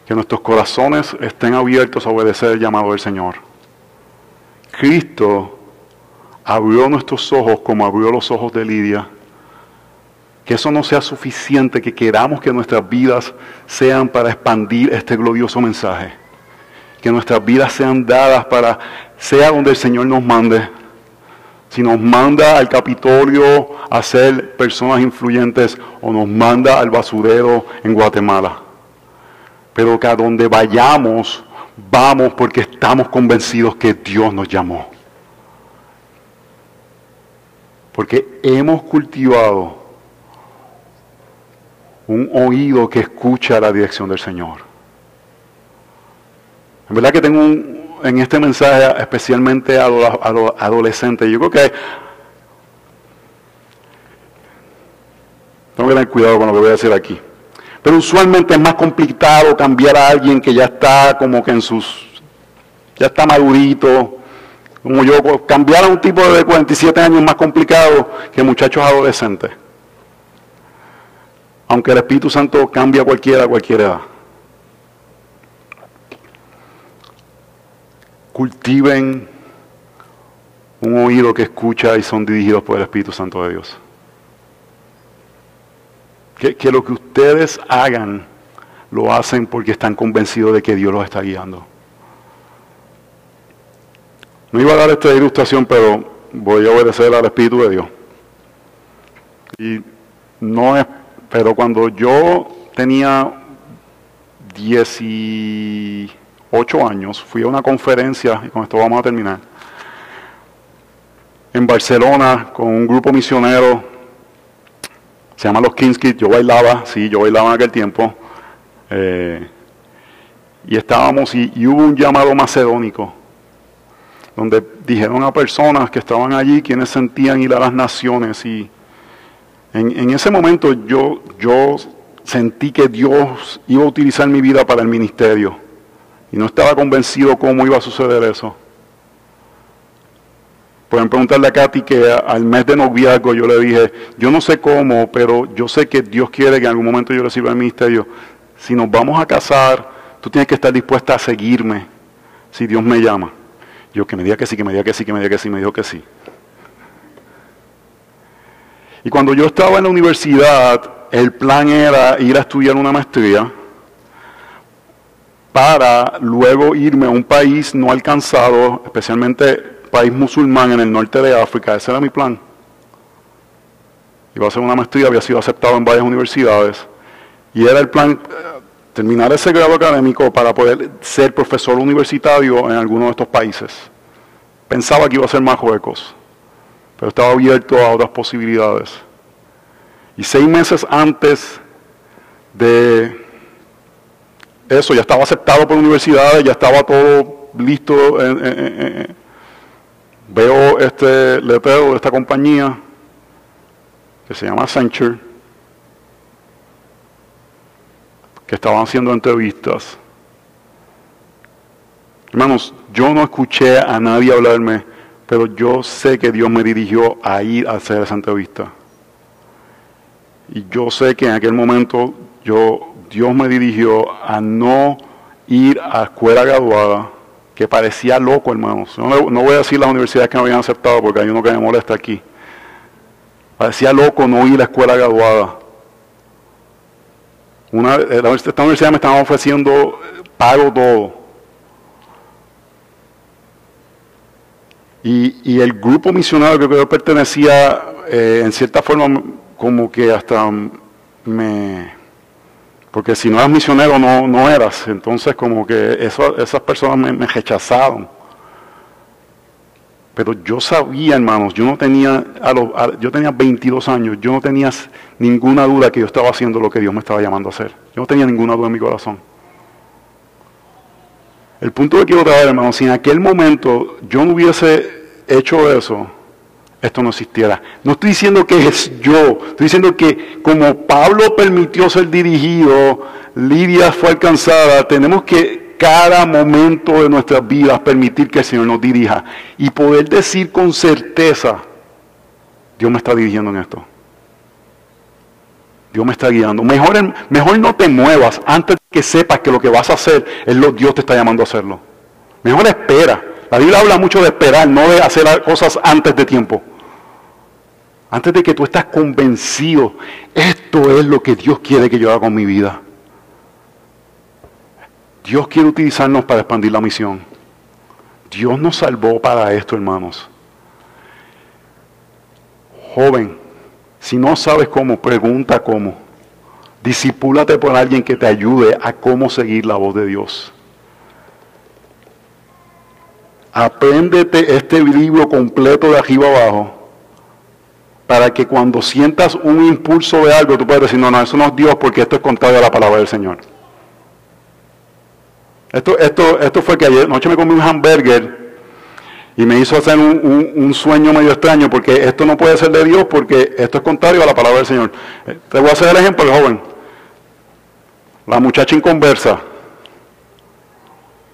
que nuestros corazones estén abiertos a obedecer el llamado del Señor. Cristo abrió nuestros ojos como abrió los ojos de Lidia. Que eso no sea suficiente, que queramos que nuestras vidas sean para expandir este glorioso mensaje. Que nuestras vidas sean dadas para, sea donde el Señor nos mande. Si nos manda al Capitolio a ser personas influyentes o nos manda al basurero en Guatemala pero que a donde vayamos, vamos porque estamos convencidos que Dios nos llamó. Porque hemos cultivado un oído que escucha la dirección del Señor. En verdad que tengo un, en este mensaje especialmente a los, a los adolescentes, yo creo que tengo que tener cuidado con lo que voy a decir aquí. Pero usualmente es más complicado cambiar a alguien que ya está como que en sus, ya está madurito, como yo, cambiar a un tipo de 47 años es más complicado que muchachos adolescentes. Aunque el Espíritu Santo cambia a cualquiera a cualquier edad. Cultiven un oído que escucha y son dirigidos por el Espíritu Santo de Dios. Que, que, lo que ustedes hagan lo hacen porque están convencidos de que Dios los está guiando. No iba a dar esta ilustración, pero voy a obedecer al Espíritu de Dios. Y no es, pero cuando yo tenía 18 años, fui a una conferencia, y con esto vamos a terminar, en Barcelona con un grupo misionero, se llama Los Kings Kids, yo bailaba, sí, yo bailaba en aquel tiempo, eh, y estábamos, y, hubo un llamado macedónico donde dijeron a personas que estaban allí quienes sentían ir a las naciones. Y en, ese momento yo, yo sentí que Dios iba a utilizar mi vida para el ministerio. Y no estaba convencido cómo iba a suceder eso. Pueden preguntarle a Katy que al mes de noviazgo yo le dije, yo no sé cómo, pero yo sé que Dios quiere que en algún momento yo reciba el ministerio. Si nos vamos a casar, tú tienes que estar dispuesta a seguirme si Dios me llama. Yo que me diga que sí, que me diga que sí, que me diga que sí, me dijo que sí. Y cuando yo estaba en la universidad, el plan era ir a estudiar una maestría para luego irme a un país no alcanzado, especialmente país musulmán en el norte de África. Ese era mi plan. Iba a hacer una maestría, había sido aceptado en varias universidades. Y era el plan terminar ese grado académico para poder ser profesor universitario en alguno de estos países. Pensaba que iba a ser más huecos, pero estaba abierto a otras posibilidades. Y seis meses antes de eso, ya estaba aceptado por universidades, ya estaba todo listo. Veo este letrero de esta compañía que se llama Accenture que estaban haciendo entrevistas. Hermanos, yo no escuché a nadie hablarme, pero yo sé que Dios me dirigió a ir a hacer esa entrevista. Y yo sé que en aquel momento yo, Dios me dirigió a no ir a escuela graduada, que parecía loco, hermanos. No, no voy a decir las universidades que me habían aceptado, porque hay uno que me molesta aquí. Parecía loco no ir a la escuela graduada. Una, esta universidad me estaba ofreciendo pago todo. Y, el grupo misionario que yo pertenecía, eh, en cierta forma, como que hasta me... Porque si no eras misionero, no, no eras. Entonces, como que esas personas me, me rechazaron. Pero yo sabía, hermanos, yo no tenía, a los, yo tenía 22 años, yo no tenía ninguna duda que yo estaba haciendo lo que Dios me estaba llamando a hacer. Yo no tenía ninguna duda en mi corazón. El punto que quiero traer, hermanos, si en aquel momento yo no hubiese hecho eso, esto no existiera. No estoy diciendo que es yo, estoy diciendo que como Pablo permitió ser dirigido, Lidia fue alcanzada, tenemos que cada momento de nuestras vidas permitir que el Señor nos dirija y poder decir con certeza, Dios me está dirigiendo en esto. Dios me está guiando. Mejor, mejor no te muevas antes que sepas que lo que vas a hacer es lo que Dios te está llamando a hacerlo. Mejor espera. La Biblia habla mucho de esperar, no de hacer cosas antes de tiempo. Antes de que tú estás convencido, esto es lo que Dios quiere que yo haga con mi vida. Dios quiere utilizarnos para expandir la misión. Dios nos salvó para esto, hermanos. Joven, si no sabes cómo, pregunta cómo. Disipúlate por alguien que te ayude a cómo seguir la voz de Dios. Apréndete este libro completo de arriba abajo para que cuando sientas un impulso de algo, tú puedas decir, no, no, eso no es Dios porque esto es contrario a la palabra del Señor. Esto, esto, esto fue que ayer noche me comí un hamburger y me hizo hacer un, sueño medio extraño porque esto no puede ser de Dios porque esto es contrario a la palabra del Señor. Eh, te voy a hacer el ejemplo, joven. La muchacha inconversa.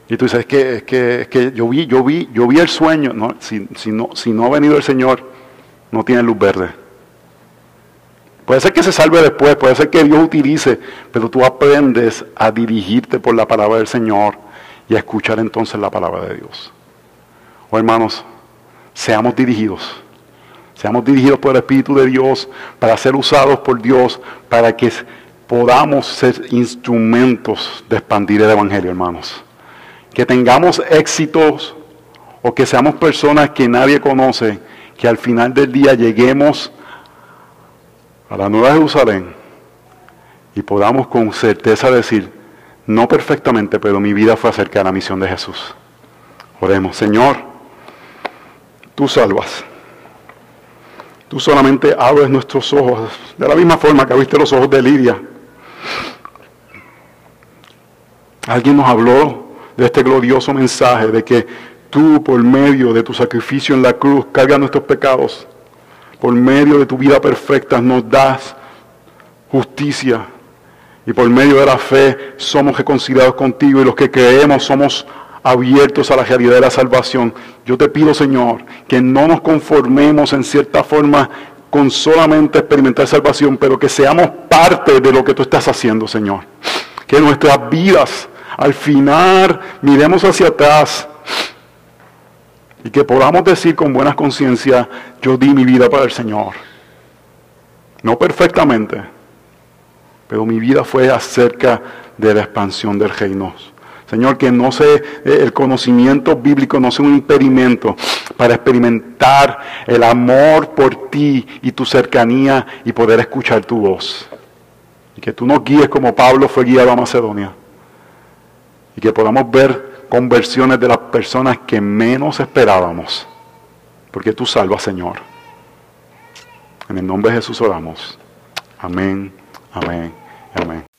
Y tú dices, es que, es que, es que yo vi, yo vi, yo vi el sueño. No, si, si, no, si no ha venido el Señor, no tiene luz verde. Puede ser que se salve después, puede ser que Dios utilice, pero tú aprendes a dirigirte por la palabra del Señor y a escuchar entonces la palabra de Dios. Oh hermanos, seamos dirigidos, seamos dirigidos por el Espíritu de Dios para ser usados por Dios, para que podamos ser instrumentos de expandir el Evangelio, hermanos. Que tengamos éxitos o que seamos personas que nadie conoce, que al final del día lleguemos a la Nueva Jerusalén y podamos con certeza decir, no perfectamente, pero mi vida fue acerca de la misión de Jesús. Oremos, Señor, tú salvas. Tú solamente abres nuestros ojos, de la misma forma que abriste los ojos de Lidia. Alguien nos habló de este glorioso mensaje de que tú por medio de tu sacrificio en la cruz cargas nuestros pecados. Por medio de tu vida perfecta nos das justicia. Y por medio de la fe somos reconciliados contigo y los que creemos somos abiertos a la realidad de la salvación. Yo te pido, Señor, que no nos conformemos en cierta forma con solamente experimentar salvación, pero que seamos parte de lo que tú estás haciendo, Señor. Que nuestras vidas, al final, miremos hacia atrás y que podamos decir con buena conciencia, yo di mi vida para el Señor. No perfectamente, pero mi vida fue acerca de la expansión del reino. Señor, que no sea eh, el conocimiento bíblico no sea un impedimento para experimentar el amor por ti y tu cercanía y poder escuchar tu voz. Y que tú nos guíes como Pablo fue guiado a Macedonia. Y que podamos ver conversiones de las personas que menos esperábamos. Porque tú salvas, Señor. En el nombre de Jesús oramos. Amén, amén, amén.